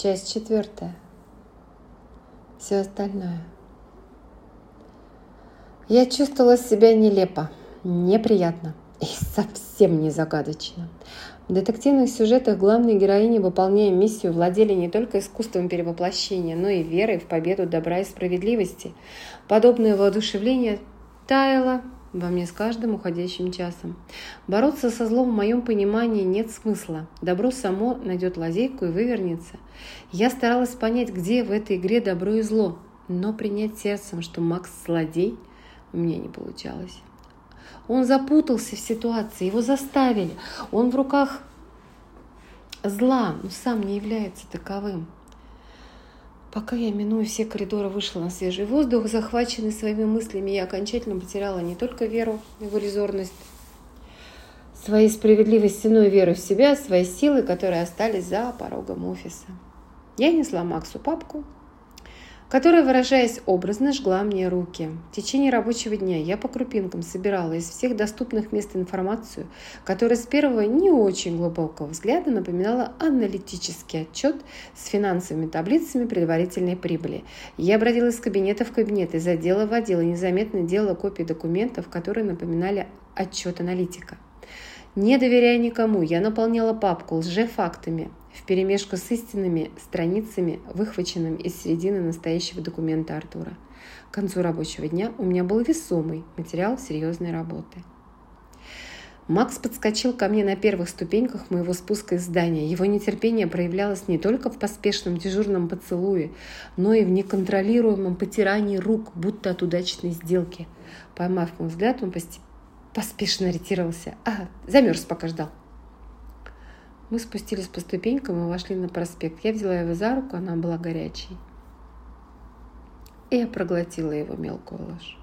Часть четвертая. Все остальное. Я чувствовала себя нелепо, неприятно и совсем не загадочно. В детективных сюжетах главные героини, выполняя миссию, владели не только искусством перевоплощения, но и верой в победу добра и справедливости. Подобное воодушевление таяло во мне с каждым уходящим часом. Бороться со злом в моем понимании нет смысла. Добро само найдет лазейку и вывернется. Я старалась понять, где в этой игре добро и зло, но принять сердцем, что Макс злодей, у меня не получалось. Он запутался в ситуации, его заставили. Он в руках зла, но сам не является таковым. Пока я, минуя все коридоры, вышла на свежий воздух, захваченный своими мыслями, я окончательно потеряла не только веру в резорность, своей справедливости, но и веру в себя, свои силы, которые остались за порогом офиса. Я несла Максу папку, которая, выражаясь образно, жгла мне руки. В течение рабочего дня я по крупинкам собирала из всех доступных мест информацию, которая с первого не очень глубокого взгляда напоминала аналитический отчет с финансовыми таблицами предварительной прибыли. Я обратилась из кабинета в кабинет, из отдела в отдел и незаметно делала копии документов, которые напоминали отчет аналитика. Не доверяя никому, я наполняла папку лжефактами, вперемешку с истинными страницами, выхваченными из середины настоящего документа Артура. К концу рабочего дня у меня был весомый материал серьезной работы. Макс подскочил ко мне на первых ступеньках моего спуска из здания. Его нетерпение проявлялось не только в поспешном дежурном поцелуе, но и в неконтролируемом потирании рук, будто от удачной сделки. Поймав мой взгляд, он поспешно ретировался. «А, замерз, пока ждал». Мы спустились по ступенькам и вошли на проспект. Я взяла его за руку, она была горячей. И я проглотила его мелкую ложь.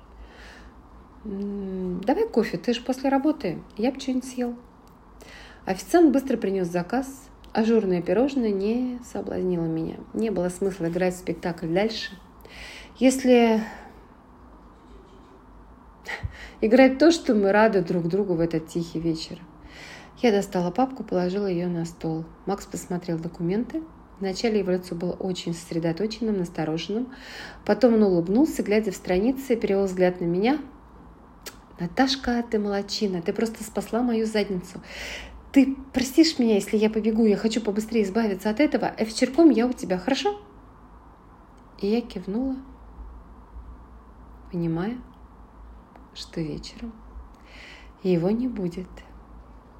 «Давай кофе, ты же после работы. Я бы что-нибудь съел». Официант быстро принес заказ. Ажурное пирожное не соблазнило меня. Не было смысла играть в спектакль дальше. Если играть то, что мы рады друг другу в этот тихий вечер – я достала папку, положила ее на стол. Макс посмотрел документы. Вначале его лицо было очень сосредоточенным, настороженным. Потом он улыбнулся, глядя в страницы, перевел взгляд на меня. «Наташка, ты молочина, ты просто спасла мою задницу. Ты простишь меня, если я побегу, я хочу побыстрее избавиться от этого, а вечерком я у тебя, хорошо?» И я кивнула, понимая, что вечером его не будет.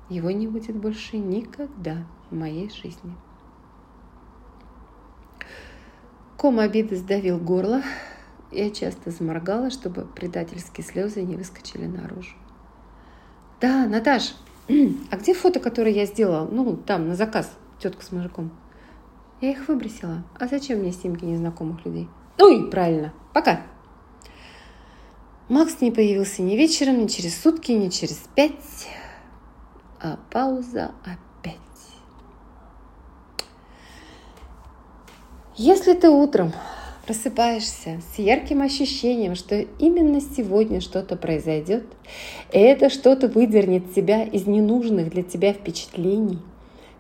Его не будет больше никогда в моей жизни. Ком обиды сдавил горло. Я часто заморгала, чтобы предательские слезы не выскочили наружу. Да, Наташ, а где фото, которое я сделала? Ну, там, на заказ, тетка с мужиком. Я их выбросила. А зачем мне снимки незнакомых людей? Ой, правильно. Пока. Макс не появился ни вечером, ни через сутки, ни через пять а пауза опять. Если ты утром просыпаешься с ярким ощущением, что именно сегодня что-то произойдет, и это что-то выдернет тебя из ненужных для тебя впечатлений –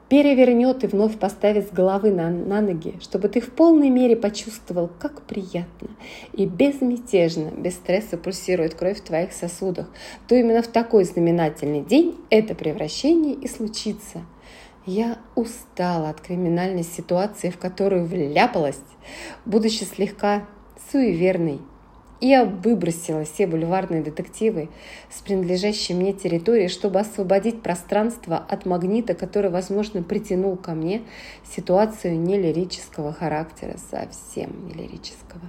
перевернет и вновь поставит с головы на, на ноги, чтобы ты в полной мере почувствовал, как приятно и безмятежно, без стресса пульсирует кровь в твоих сосудах, то именно в такой знаменательный день это превращение и случится. Я устала от криминальной ситуации, в которую вляпалась, будучи слегка суеверной я выбросила все бульварные детективы с принадлежащей мне территории, чтобы освободить пространство от магнита, который, возможно, притянул ко мне ситуацию не лирического характера, совсем не лирического.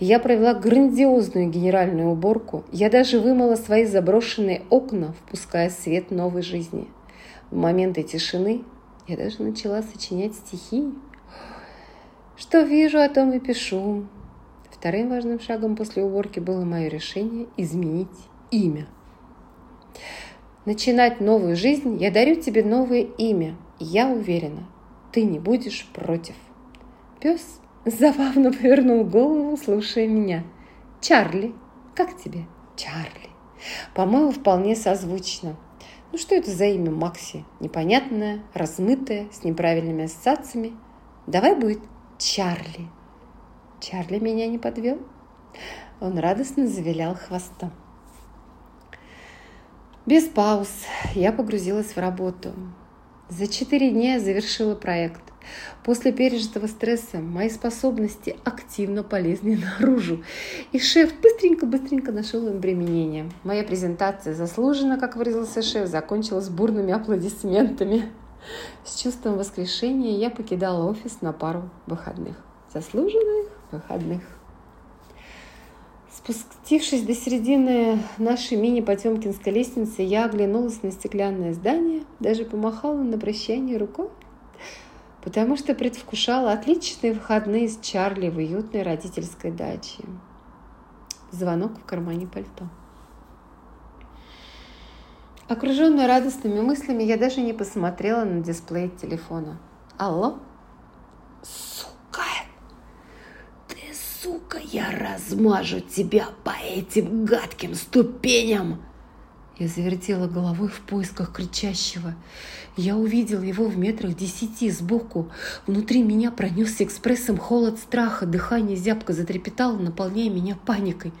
Я провела грандиозную генеральную уборку. Я даже вымыла свои заброшенные окна, впуская свет новой жизни. В моменты тишины я даже начала сочинять стихи. Что вижу, о том и пишу. Вторым важным шагом после уборки было мое решение изменить имя. Начинать новую жизнь я дарю тебе новое имя. Я уверена, ты не будешь против. Пес забавно повернул голову, слушая меня. Чарли, как тебе? Чарли. По-моему, вполне созвучно. Ну что это за имя Макси? Непонятное, размытое, с неправильными ассоциациями. Давай будет Чарли. Чарли меня не подвел. Он радостно завилял хвостом. Без пауз я погрузилась в работу. За четыре дня я завершила проект. После пережитого стресса мои способности активно полезли наружу, и шеф быстренько-быстренько нашел им применение. Моя презентация заслуженно, как выразился шеф, закончилась бурными аплодисментами. С чувством воскрешения я покидала офис на пару выходных. Заслуженных выходных. Спустившись до середины нашей мини-потемкинской лестницы, я оглянулась на стеклянное здание, даже помахала на прощание рукой потому что предвкушала отличные выходные с Чарли в уютной родительской даче. Звонок в кармане пальто. Окруженная радостными мыслями, я даже не посмотрела на дисплей телефона. Алло? Сука! Сука, я размажу тебя по этим гадким ступеням! Я завертела головой в поисках кричащего. Я увидела его в метрах десяти сбоку. Внутри меня пронесся экспрессом холод страха, дыхание зябко затрепетало, наполняя меня паникой.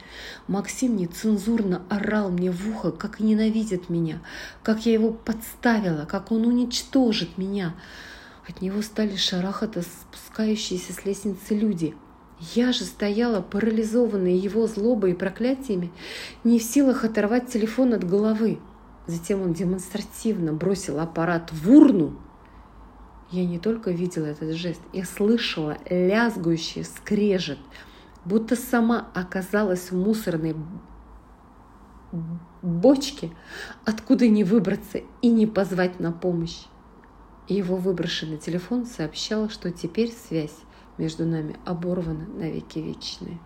Максим нецензурно орал мне в ухо, как ненавидит меня, как я его подставила, как он уничтожит меня. От него стали шарахаться спускающиеся с лестницы люди – я же стояла, парализованная его злобой и проклятиями, не в силах оторвать телефон от головы. Затем он демонстративно бросил аппарат в урну. Я не только видела этот жест, я слышала лязгующий скрежет, будто сама оказалась в мусорной бочке, откуда не выбраться и не позвать на помощь. Его выброшенный телефон сообщал, что теперь связь между нами оборвано навеки вечные.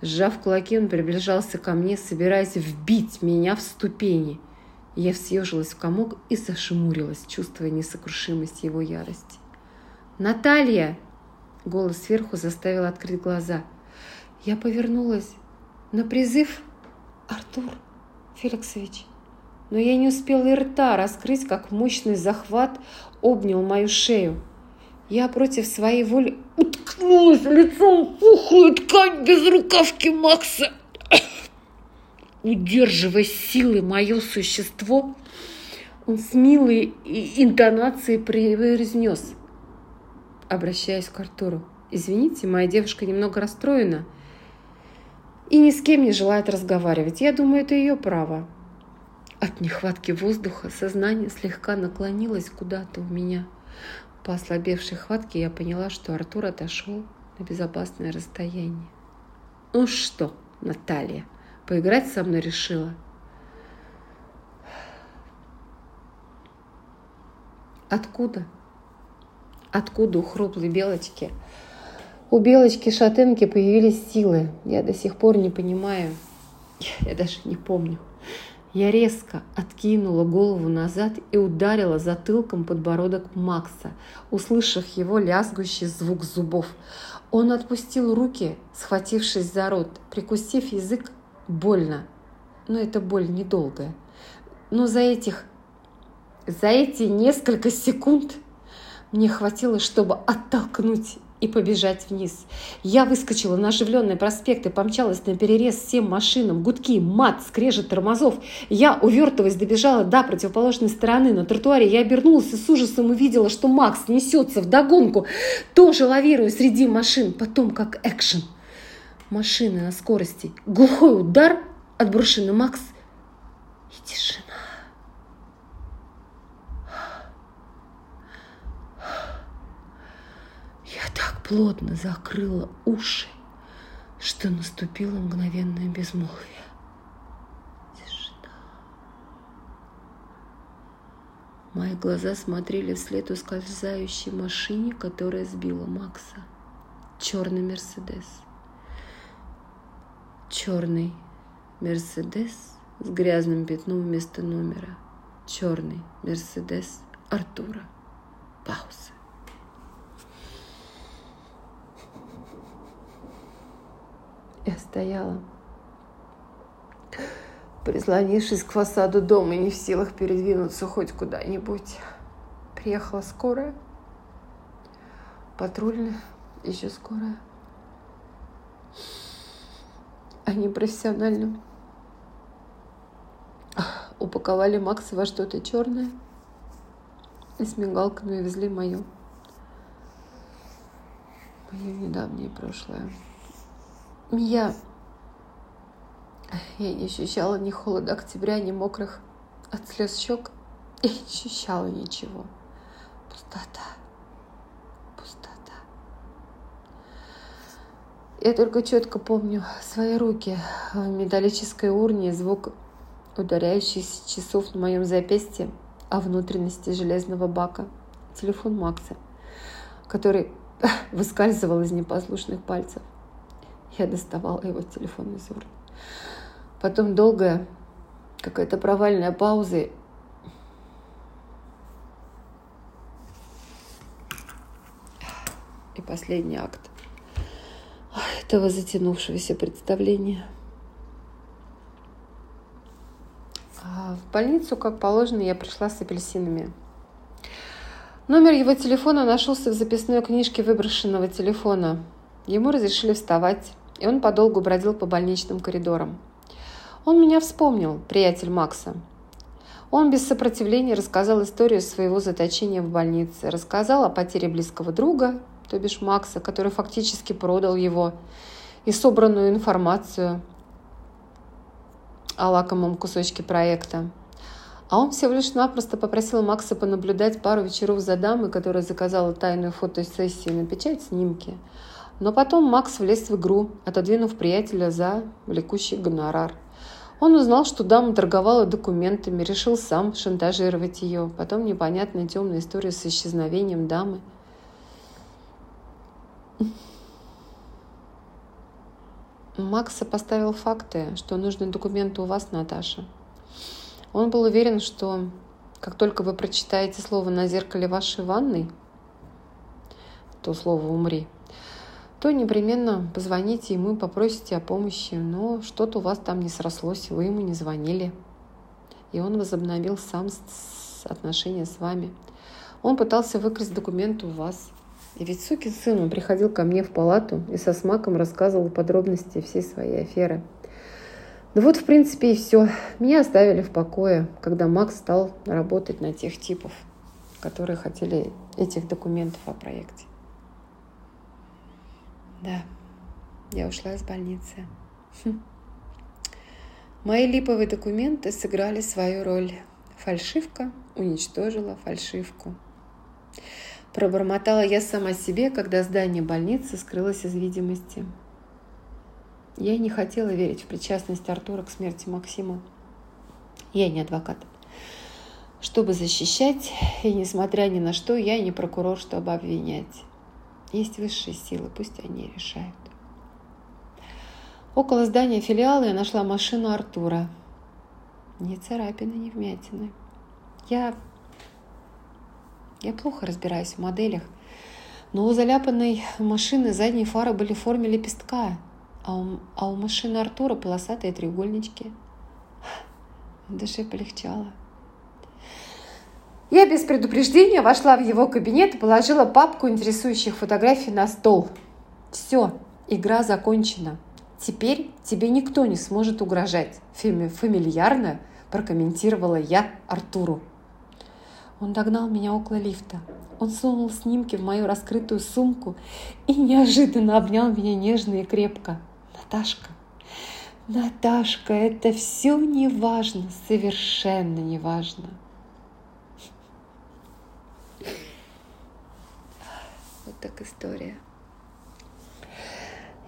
Сжав кулаки, он приближался ко мне, собираясь вбить меня в ступени. Я съежилась в комок и зашмурилась, чувствуя несокрушимость его ярости. «Наталья!» Голос сверху заставил открыть глаза. Я повернулась. На призыв Артур Феликсович. Но я не успела и рта раскрыть, как мощный захват обнял мою шею. Я против своей воли уткнулась лицом в пухлую ткань без рукавки Макса. Удерживая силой мое существо, он с милой интонацией произнес, обращаясь к Артуру. «Извините, моя девушка немного расстроена и ни с кем не желает разговаривать. Я думаю, это ее право». От нехватки воздуха сознание слегка наклонилось куда-то у меня – по ослабевшей хватке я поняла, что Артур отошел на безопасное расстояние. «Ну что, Наталья, поиграть со мной решила?» Откуда? Откуда у хруплой белочки? У белочки-шатенки появились силы. Я до сих пор не понимаю. Я даже не помню. Я резко откинула голову назад и ударила затылком подбородок Макса, услышав его лязгущий звук зубов. Он отпустил руки, схватившись за рот, прикусив язык больно. Но эта боль недолгая. Но за этих... За эти несколько секунд мне хватило, чтобы оттолкнуть и побежать вниз. Я выскочила на оживленный проспект и помчалась на перерез всем машинам. Гудки, мат, скрежет тормозов. Я, увертываясь, добежала до противоположной стороны. На тротуаре я обернулась и с ужасом увидела, что Макс несется в догонку, тоже лавируя среди машин. Потом как экшен. Машины на скорости. Глухой удар, отброшенный Макс и тишина. Плотно закрыла уши, что наступило мгновенное безмолвие. Тишина. Мои глаза смотрели вслед ускользающей машине, которая сбила Макса. Черный Мерседес. Черный Мерседес с грязным пятном вместо номера. Черный Мерседес Артура. Пауза. Я стояла, прислонившись к фасаду дома и не в силах передвинуться хоть куда-нибудь. Приехала скорая. патрульная, еще скорая. Они профессионально упаковали Макса во что-то черное и с мигалками везли мою мое недавнее прошлое. Я, я не ощущала ни холода октября, ни мокрых от слез щек. Я не ощущала ничего. Пустота. Пустота. Я только четко помню свои руки в металлической урне, звук ударяющийся часов на моем запястье, а внутренности железного бака. Телефон Макса, который выскальзывал из непослушных пальцев. Я доставала его телефон из урны. Потом долгая какая-то провальная пауза. И последний акт этого затянувшегося представления. А в больницу, как положено, я пришла с апельсинами. Номер его телефона нашелся в записной книжке выброшенного телефона. Ему разрешили вставать, и он подолгу бродил по больничным коридорам. Он меня вспомнил, приятель Макса. Он без сопротивления рассказал историю своего заточения в больнице, рассказал о потере близкого друга, то бишь Макса, который фактически продал его, и собранную информацию о лакомом кусочке проекта. А он всего лишь напросто попросил Макса понаблюдать пару вечеров за дамой, которая заказала тайную фотосессию, напечатать снимки. Но потом Макс влез в игру, отодвинув приятеля за влекущий гонорар. Он узнал, что дама торговала документами, решил сам шантажировать ее. Потом непонятная темная история с исчезновением дамы. Макса поставил факты, что нужны документы у вас, Наташа. Он был уверен, что как только вы прочитаете слово на зеркале вашей ванной, то слово «умри», то непременно позвоните ему и попросите о помощи, но что-то у вас там не срослось, вы ему не звонили. И он возобновил сам отношения с вами. Он пытался выкрасть документы у вас. И ведь сукин сын, он приходил ко мне в палату и со смаком рассказывал подробности всей своей аферы – ну вот, в принципе, и все. Меня оставили в покое, когда Макс стал работать на тех типов, которые хотели этих документов о проекте. Да, я ушла из больницы. Хм. Мои липовые документы сыграли свою роль. Фальшивка уничтожила фальшивку. Пробормотала я сама себе, когда здание больницы скрылось из видимости. Я не хотела верить в причастность Артура к смерти Максима. Я не адвокат. Чтобы защищать, и несмотря ни на что, я не прокурор, чтобы обвинять. Есть высшие силы, пусть они решают. Около здания филиала я нашла машину Артура. Ни царапины, ни вмятины. Я... Я плохо разбираюсь в моделях, но у заляпанной машины задние фары были в форме лепестка – а у, а у машины Артура полосатые треугольнички. В душе полегчало. Я без предупреждения вошла в его кабинет и положила папку интересующих фотографий на стол. Все, игра закончена. Теперь тебе никто не сможет угрожать. Фамильярно прокомментировала я Артуру. Он догнал меня около лифта. Он сунул снимки в мою раскрытую сумку и неожиданно обнял меня нежно и крепко. Наташка, Наташка, это все не важно, совершенно не важно. Вот так история.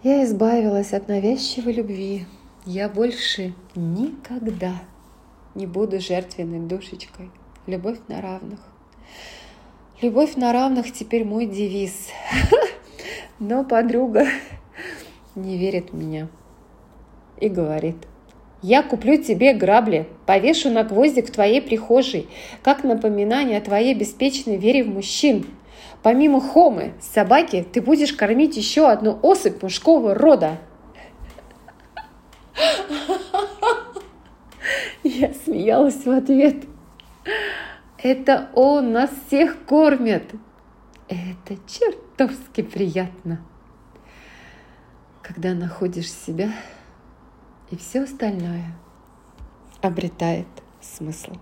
Я избавилась от навязчивой любви. Я больше никогда не буду жертвенной душечкой. Любовь на равных. Любовь на равных теперь мой девиз. Но подруга не верит в меня и говорит, я куплю тебе грабли, повешу на гвоздик в твоей прихожей, как напоминание о твоей беспечной вере в мужчин. Помимо хомы, собаки, ты будешь кормить еще одну особь мужского рода. Я смеялась в ответ. Это он нас всех кормит. Это черт чертовски приятно, когда находишь себя, и все остальное обретает смысл.